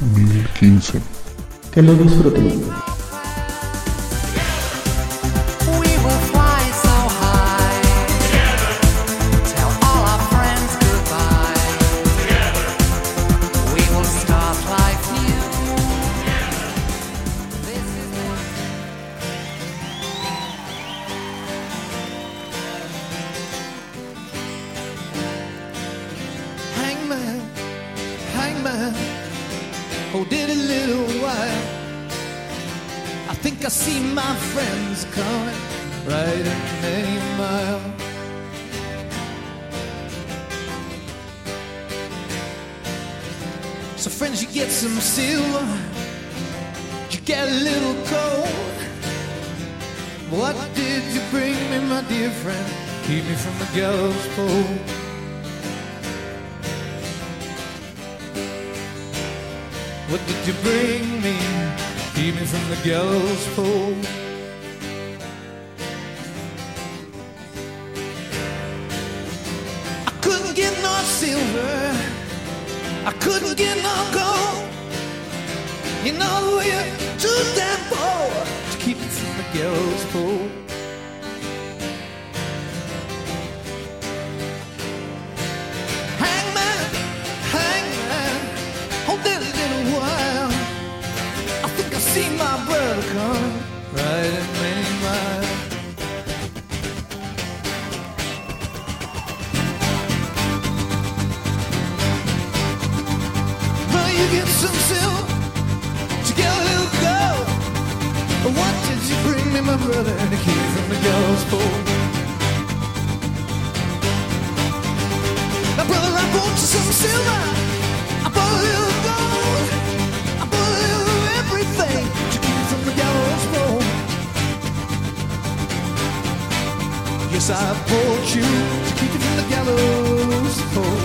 1015. Que lo disfruten. Get some silver, you get a little cold. What did you bring me, my dear friend? Keep me from the gallows pole. What did you bring me? Keep me from the gallows pole. I couldn't get no gold. You know you're too damn poor to keep me from the gallows pole. My brother, keep me from the pole? Now, brother, I bought you some silver. I bought a little gold. I bought a little everything to keep from the pole. Yes, I bought you to keep you from the gallows pole.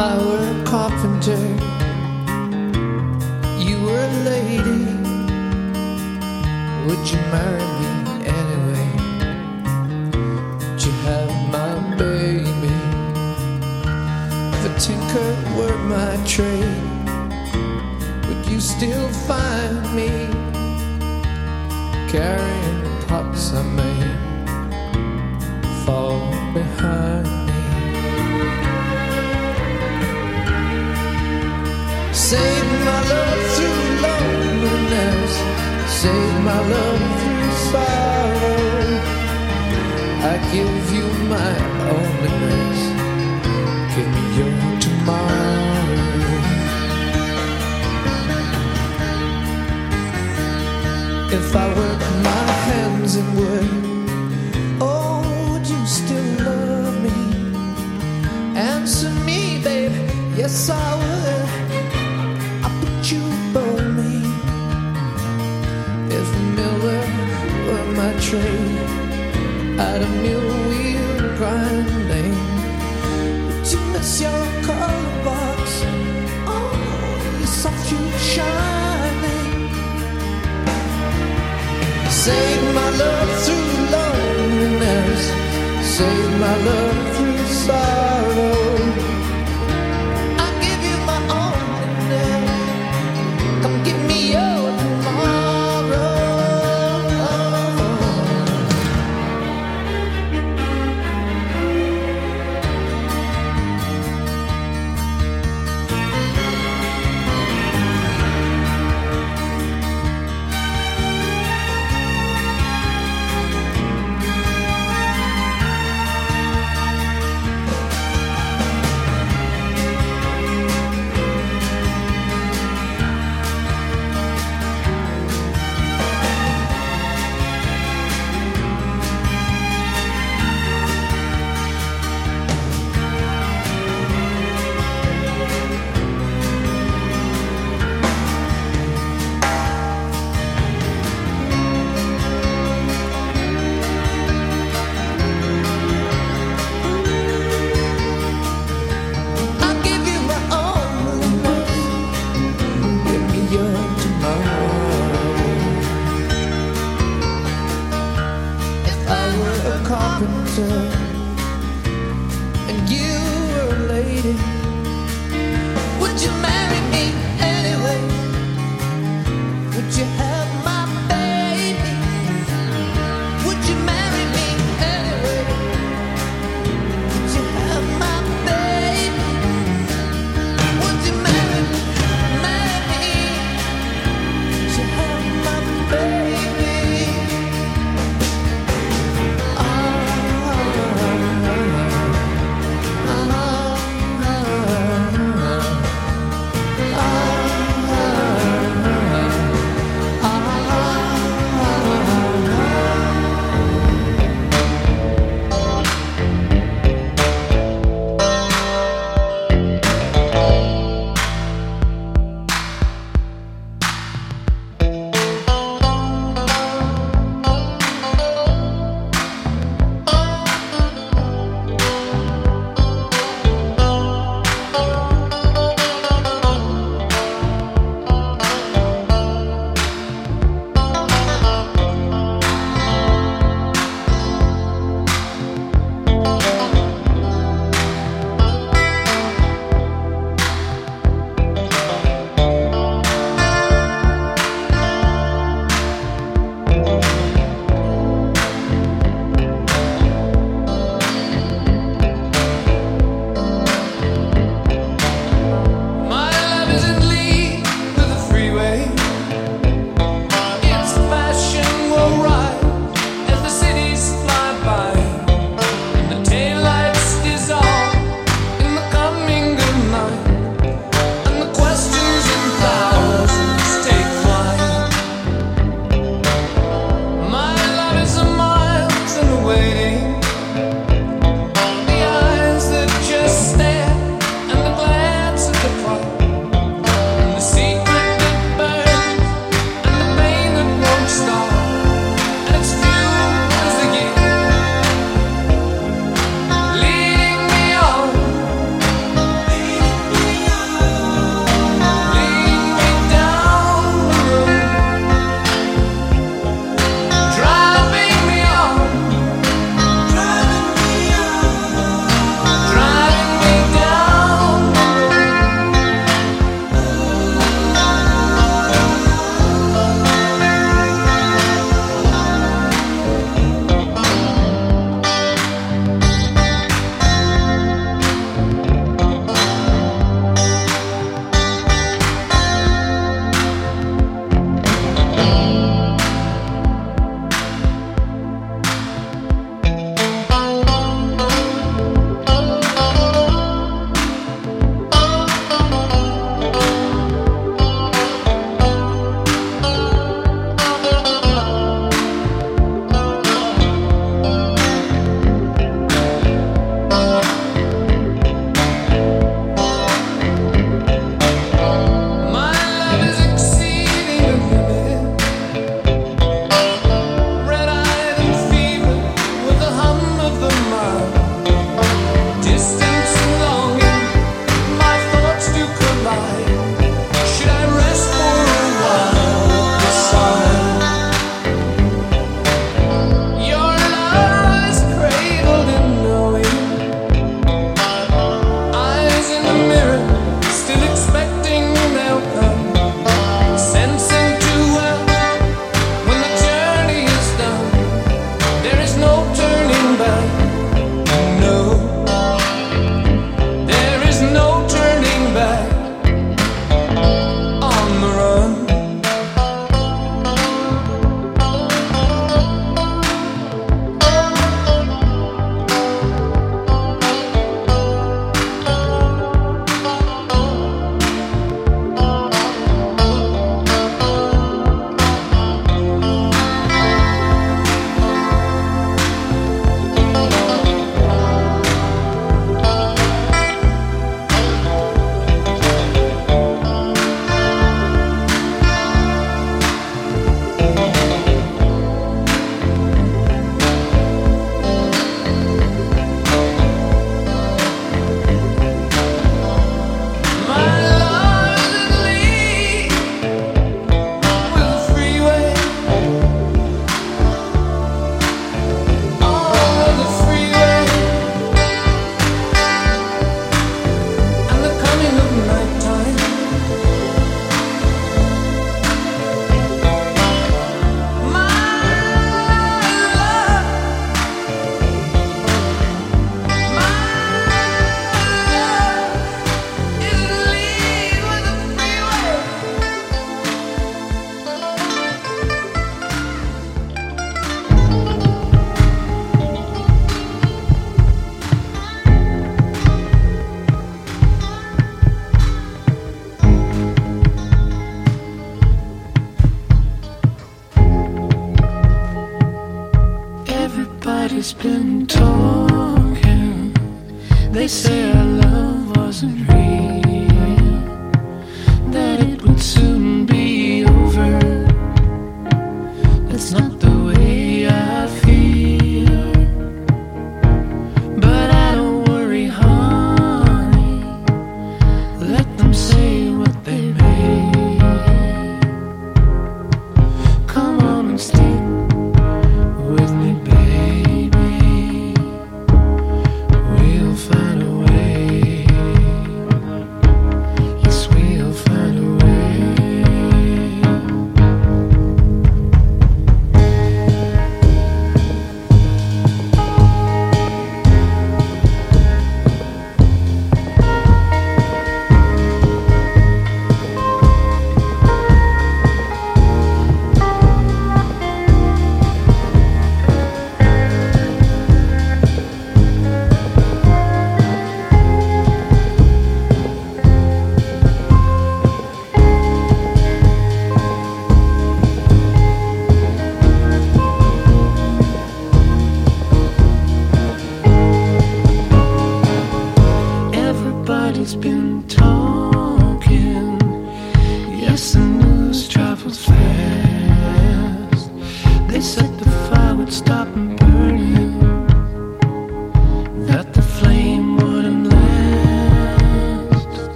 I were a carpenter, you were a lady, would you marry me anyway? Would you have my baby? If a tinker were my trade, would you still find me carrying the pots I made? Fall behind Save my love through loneliness. Save my love through sorrow. I give you my onlyness. Give me your tomorrow. If I work my hands in wood, oh, would you still love me? Answer me, babe. Yes, I would. Trade, I'd a mill wheel grinding. You miss your color box? Oh, your soft shoe shining. Save my love through loneliness. Save my love through sorrow.